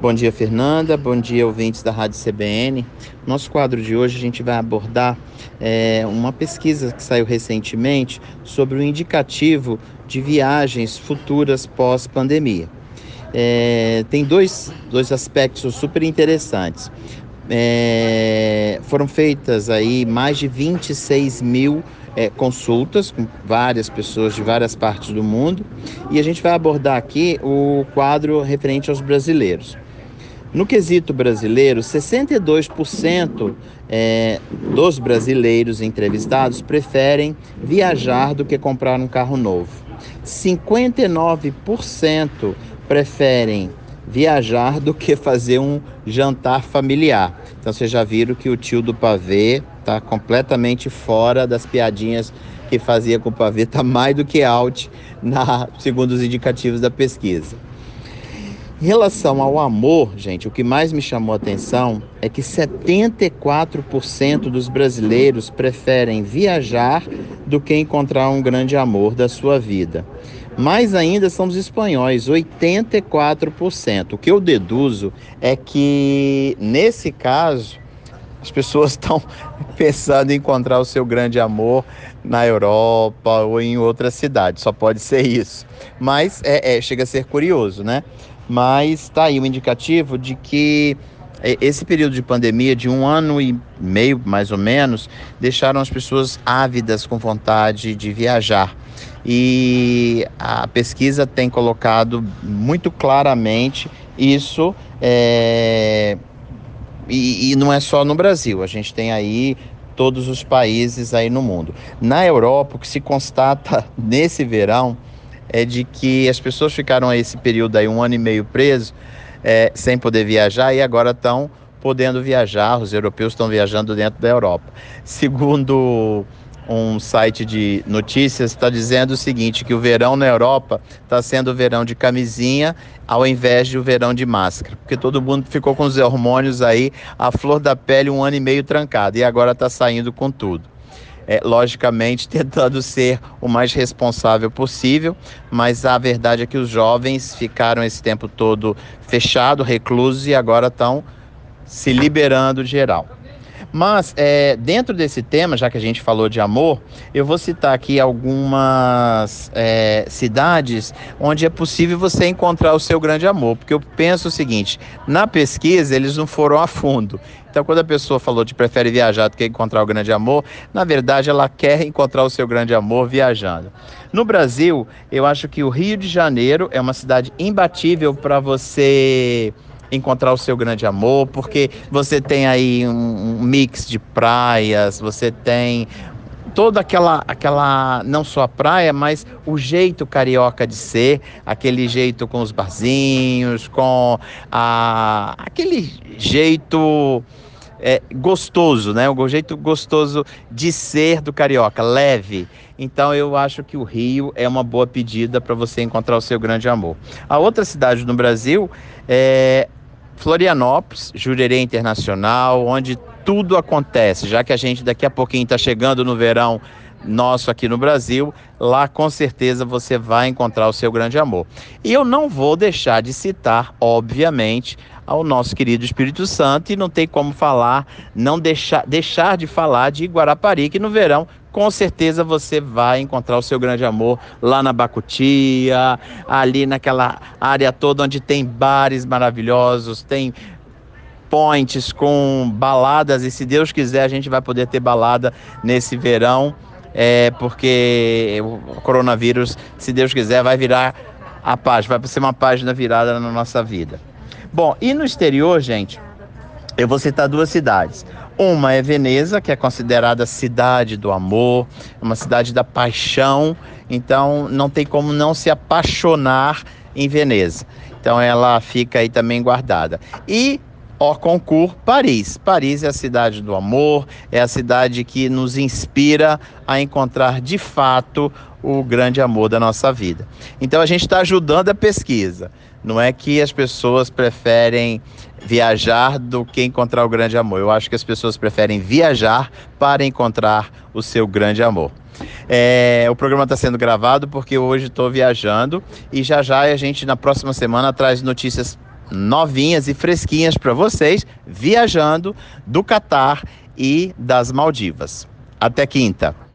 Bom dia, Fernanda. Bom dia, ouvintes da Rádio CBN. Nosso quadro de hoje a gente vai abordar é, uma pesquisa que saiu recentemente sobre o indicativo de viagens futuras pós-pandemia. É, tem dois, dois aspectos super interessantes. É, foram feitas aí mais de 26 mil é, consultas com várias pessoas de várias partes do mundo e a gente vai abordar aqui o quadro referente aos brasileiros. No quesito brasileiro, 62% é, dos brasileiros entrevistados preferem viajar do que comprar um carro novo. 59% preferem viajar do que fazer um jantar familiar. Então vocês já viram que o tio do pavê está completamente fora das piadinhas que fazia com o pavê, está mais do que out, na, segundo os indicativos da pesquisa. Em relação ao amor, gente, o que mais me chamou a atenção é que 74% dos brasileiros preferem viajar do que encontrar um grande amor da sua vida. Mais ainda são os espanhóis, 84%. O que eu deduzo é que, nesse caso, as pessoas estão pensando em encontrar o seu grande amor na Europa ou em outra cidade. Só pode ser isso. Mas é, é chega a ser curioso, né? Mas está aí um indicativo de que é, esse período de pandemia, de um ano e meio mais ou menos, deixaram as pessoas ávidas com vontade de viajar. E a pesquisa tem colocado muito claramente isso, é... e, e não é só no Brasil, a gente tem aí todos os países aí no mundo. Na Europa, o que se constata nesse verão é de que as pessoas ficaram esse período aí, um ano e meio preso, é, sem poder viajar e agora estão podendo viajar, os europeus estão viajando dentro da Europa. Segundo um site de notícias, está dizendo o seguinte, que o verão na Europa está sendo o verão de camisinha ao invés de o verão de máscara, porque todo mundo ficou com os hormônios aí, a flor da pele um ano e meio trancado, e agora está saindo com tudo é, logicamente tentando ser o mais responsável possível, mas a verdade é que os jovens ficaram esse tempo todo fechados, reclusos e agora estão se liberando geral. Mas é, dentro desse tema, já que a gente falou de amor, eu vou citar aqui algumas é, cidades onde é possível você encontrar o seu grande amor. Porque eu penso o seguinte: na pesquisa eles não foram a fundo. Então, quando a pessoa falou que prefere viajar do que encontrar o grande amor, na verdade ela quer encontrar o seu grande amor viajando. No Brasil, eu acho que o Rio de Janeiro é uma cidade imbatível para você encontrar o seu grande amor, porque você tem aí um, um mix de praias, você tem toda aquela, aquela, não só a praia, mas o jeito carioca de ser, aquele jeito com os barzinhos, com a, aquele jeito é, gostoso, né? O jeito gostoso de ser do carioca, leve. Então eu acho que o Rio é uma boa pedida para você encontrar o seu grande amor. A outra cidade no Brasil é Florianópolis, Jurerê Internacional, onde tudo acontece, já que a gente daqui a pouquinho está chegando no verão nosso aqui no Brasil, lá com certeza você vai encontrar o seu grande amor. E eu não vou deixar de citar, obviamente, ao nosso querido Espírito Santo e não tem como falar, não deixar, deixar de falar de Guarapari, que no verão com certeza você vai encontrar o seu grande amor lá na Bacutia, ali naquela área toda onde tem bares maravilhosos, tem points com baladas e se Deus quiser a gente vai poder ter balada nesse verão, é porque o coronavírus, se Deus quiser, vai virar a página, vai ser uma página virada na nossa vida. Bom, e no exterior, gente, eu vou citar duas cidades. Uma é Veneza, que é considerada cidade do amor, uma cidade da paixão, então não tem como não se apaixonar em Veneza. Então ela fica aí também guardada. E Orconcourt, Paris. Paris é a cidade do amor, é a cidade que nos inspira a encontrar de fato o grande amor da nossa vida. Então a gente está ajudando a pesquisa. Não é que as pessoas preferem viajar do que encontrar o grande amor. Eu acho que as pessoas preferem viajar para encontrar o seu grande amor. É, o programa está sendo gravado porque hoje estou viajando e já já a gente na próxima semana traz notícias novinhas e fresquinhas para vocês, viajando do Catar e das Maldivas. Até quinta.